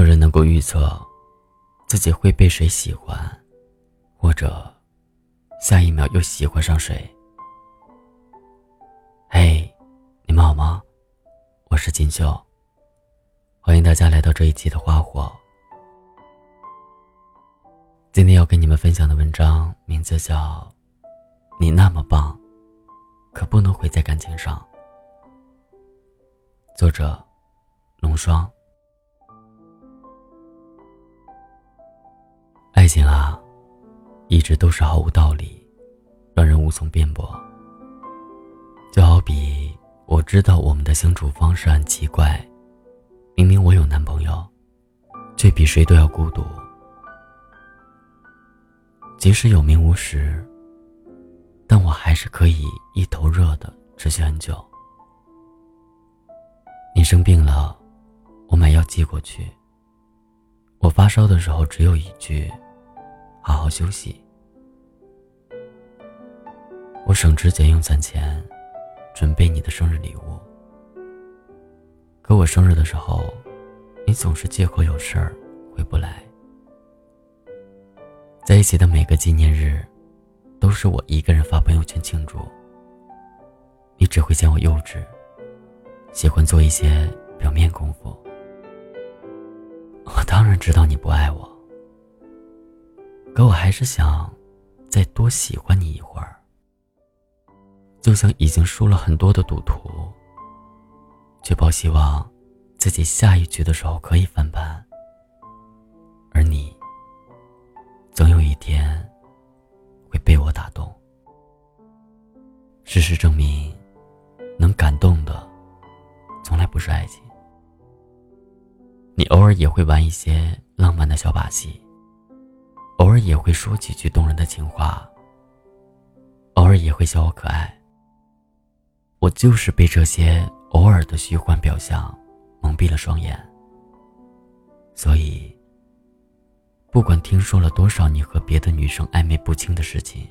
有人能够预测自己会被谁喜欢，或者下一秒又喜欢上谁。嘿，你们好吗？我是锦绣，欢迎大家来到这一期的花火。今天要跟你们分享的文章名字叫《你那么棒，可不能毁在感情上》。作者：龙霜。爱情啊，一直都是毫无道理，让人无从辩驳。就好比我知道我们的相处方式很奇怪，明明我有男朋友，却比谁都要孤独。即使有名无实，但我还是可以一头热的持续很久。你生病了，我买药寄过去。我发烧的时候只有一句。好好休息。我省吃俭用攒钱，准备你的生日礼物。可我生日的时候，你总是借口有事儿回不来。在一起的每个纪念日，都是我一个人发朋友圈庆祝。你只会嫌我幼稚，喜欢做一些表面功夫。我当然知道你不爱我。可我还是想再多喜欢你一会儿，就像已经输了很多的赌徒，却抱希望自己下一局的时候可以翻盘。而你，总有一天会被我打动。事实证明，能感动的从来不是爱情。你偶尔也会玩一些浪漫的小把戏。偶尔也会说几句动人的情话，偶尔也会笑我可爱。我就是被这些偶尔的虚幻表象蒙蔽了双眼。所以，不管听说了多少你和别的女生暧昧不清的事情，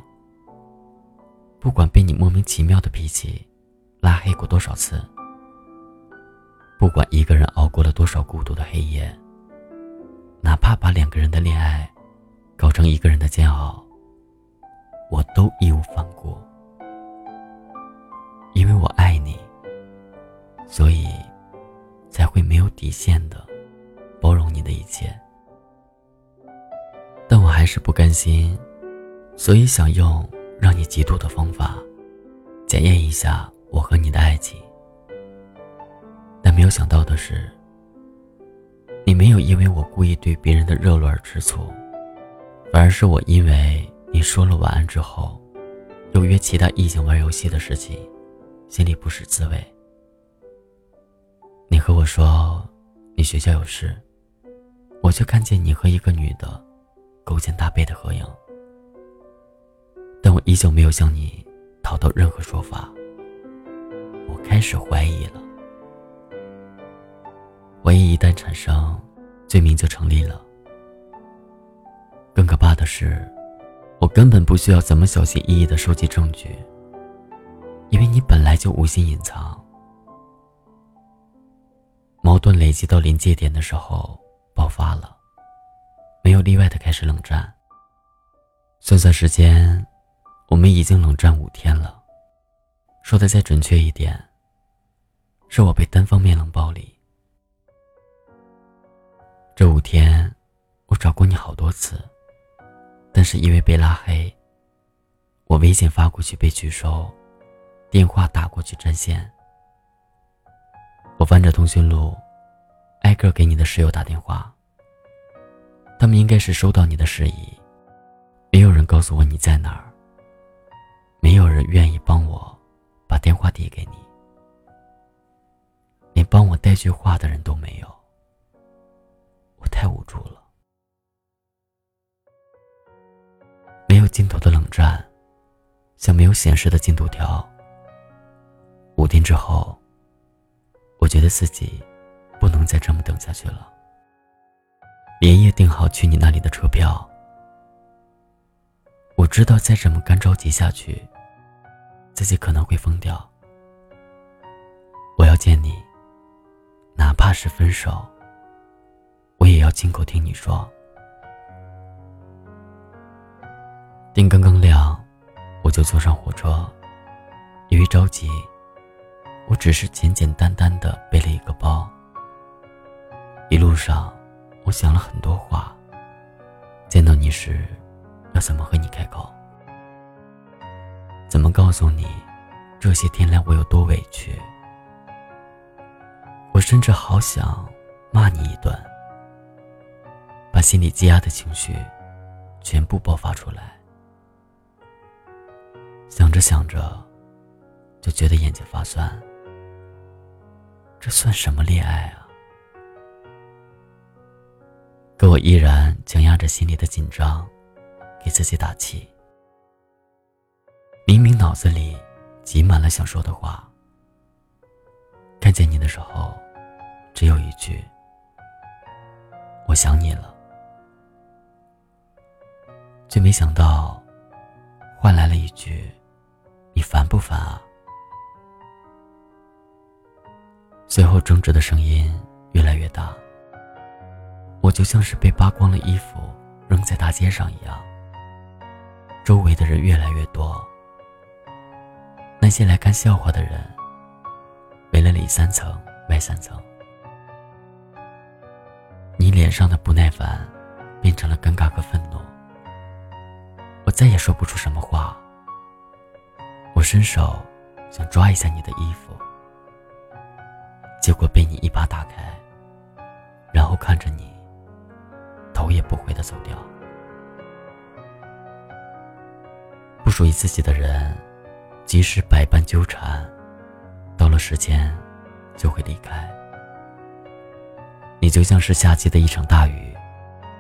不管被你莫名其妙的脾气拉黑过多少次，不管一个人熬过了多少孤独的黑夜，哪怕把两个人的恋爱。搞成一个人的煎熬，我都义无反顾，因为我爱你，所以才会没有底线的包容你的一切。但我还是不甘心，所以想用让你嫉妒的方法，检验一下我和你的爱情。但没有想到的是，你没有因为我故意对别人的热络而吃醋。反而是我，因为你说了晚安之后，又约其他异性玩游戏的事情，心里不是滋味。你和我说你学校有事，我却看见你和一个女的勾肩搭背的合影，但我依旧没有向你讨到任何说法。我开始怀疑了，怀疑一旦产生，罪名就成立了。更可怕的是，我根本不需要怎么小心翼翼的收集证据，因为你本来就无心隐藏。矛盾累积到临界点的时候爆发了，没有例外的开始冷战。算算时间，我们已经冷战五天了。说的再准确一点，是我被单方面冷暴力。这五天，我找过你好多次。但是因为被拉黑，我微信发过去被拒收，电话打过去占线。我翻着通讯录，挨个给你的室友打电话。他们应该是收到你的示意，没有人告诉我你在哪儿。没有人愿意帮我把电话递给你，连帮我带句话的人都没有。我太无助了。没有尽头的冷战，像没有显示的进度条。五天之后，我觉得自己不能再这么等下去了。连夜订好去你那里的车票。我知道再这么干着急下去，自己可能会疯掉。我要见你，哪怕是分手，我也要亲口听你说。天刚刚亮，我就坐上火车。由于着急，我只是简简单单的背了一个包。一路上，我想了很多话。见到你时，要怎么和你开口？怎么告诉你，这些天来我有多委屈？我甚至好想骂你一顿，把心里积压的情绪全部爆发出来。想着想着，就觉得眼睛发酸。这算什么恋爱啊？可我依然强压着心里的紧张，给自己打气。明明脑子里挤满了想说的话，看见你的时候，只有一句：“我想你了。”却没想到，换来了一句。你烦不烦啊？随后争执的声音越来越大，我就像是被扒光了衣服扔在大街上一样。周围的人越来越多，那些来看笑话的人围了里三层外三层。你脸上的不耐烦变成了尴尬和愤怒，我再也说不出什么话。我伸手想抓一下你的衣服，结果被你一把打开，然后看着你，头也不回的走掉。不属于自己的人，即使百般纠缠，到了时间就会离开。你就像是夏季的一场大雨，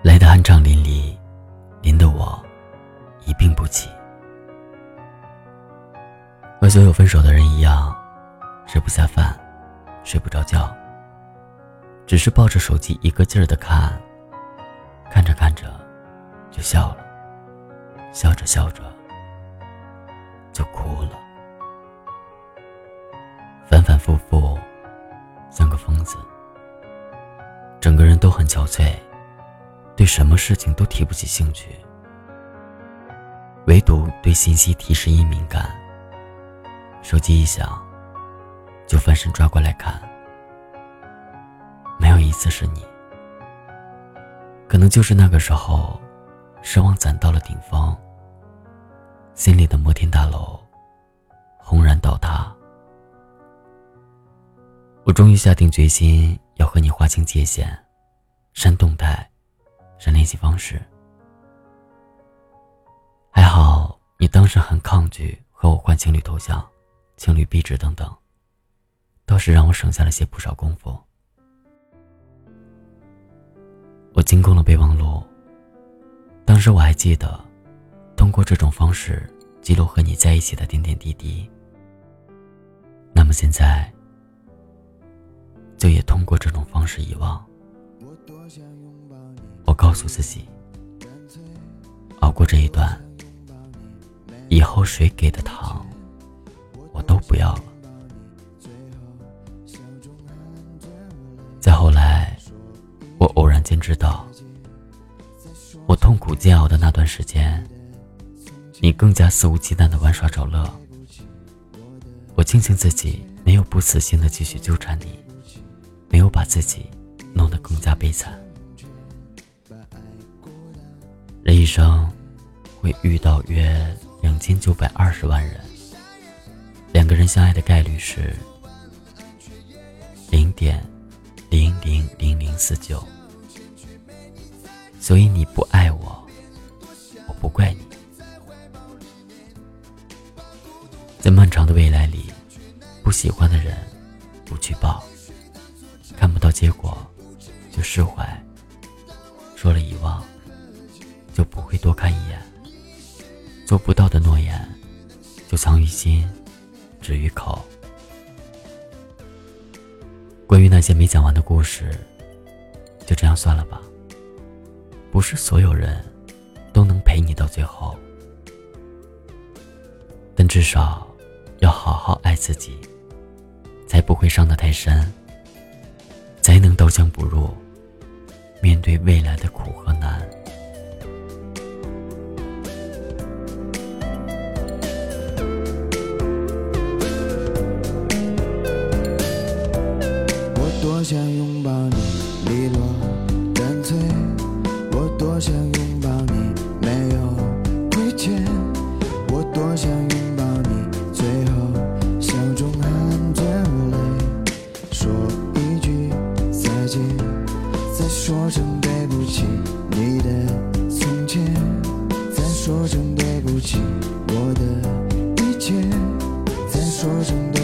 来的酣畅淋漓，淋得我一病不起。和所有分手的人一样，吃不下饭，睡不着觉，只是抱着手机一个劲儿的看，看着看着就笑了，笑着笑着就哭了，反反复复，像个疯子，整个人都很憔悴，对什么事情都提不起兴趣，唯独对信息提示音敏感。手机一响，就翻身抓过来看，没有一次是你。可能就是那个时候，失望攒到了顶峰，心里的摩天大楼轰然倒塌。我终于下定决心要和你划清界限，删动态，删联系方式。还好你当时很抗拒和我换情侣头像。情侣壁纸等等，倒是让我省下了些不少功夫。我进攻了备忘录。当时我还记得，通过这种方式记录和你在一起的点点滴滴。那么现在，就也通过这种方式遗忘。我告诉自己，熬过这一段，以后谁给的糖。我都不要了。再后来，我偶然间知道，我痛苦煎熬的那段时间，你更加肆无忌惮的玩耍找乐。我庆幸自己没有不死心的继续纠缠你，没有把自己弄得更加悲惨。人一生会遇到约两千九百二十万人。两个人相爱的概率是零点零零零零四九，所以你不爱我，我不怪你。在漫长的未来里，不喜欢的人不去抱，看不到结果就释怀，说了遗忘就不会多看一眼，做不到的诺言就藏于心。止于口。关于那些没讲完的故事，就这样算了吧。不是所有人都能陪你到最后，但至少要好好爱自己，才不会伤得太深，才能刀枪不入，面对未来的苦和难。想拥抱你，利落干脆。我多想拥抱你，没有亏欠。我多想拥抱你，最后笑中含着泪，说一句再见，再说声对不起，你的从前，再说声对不起，我的一切，再说声对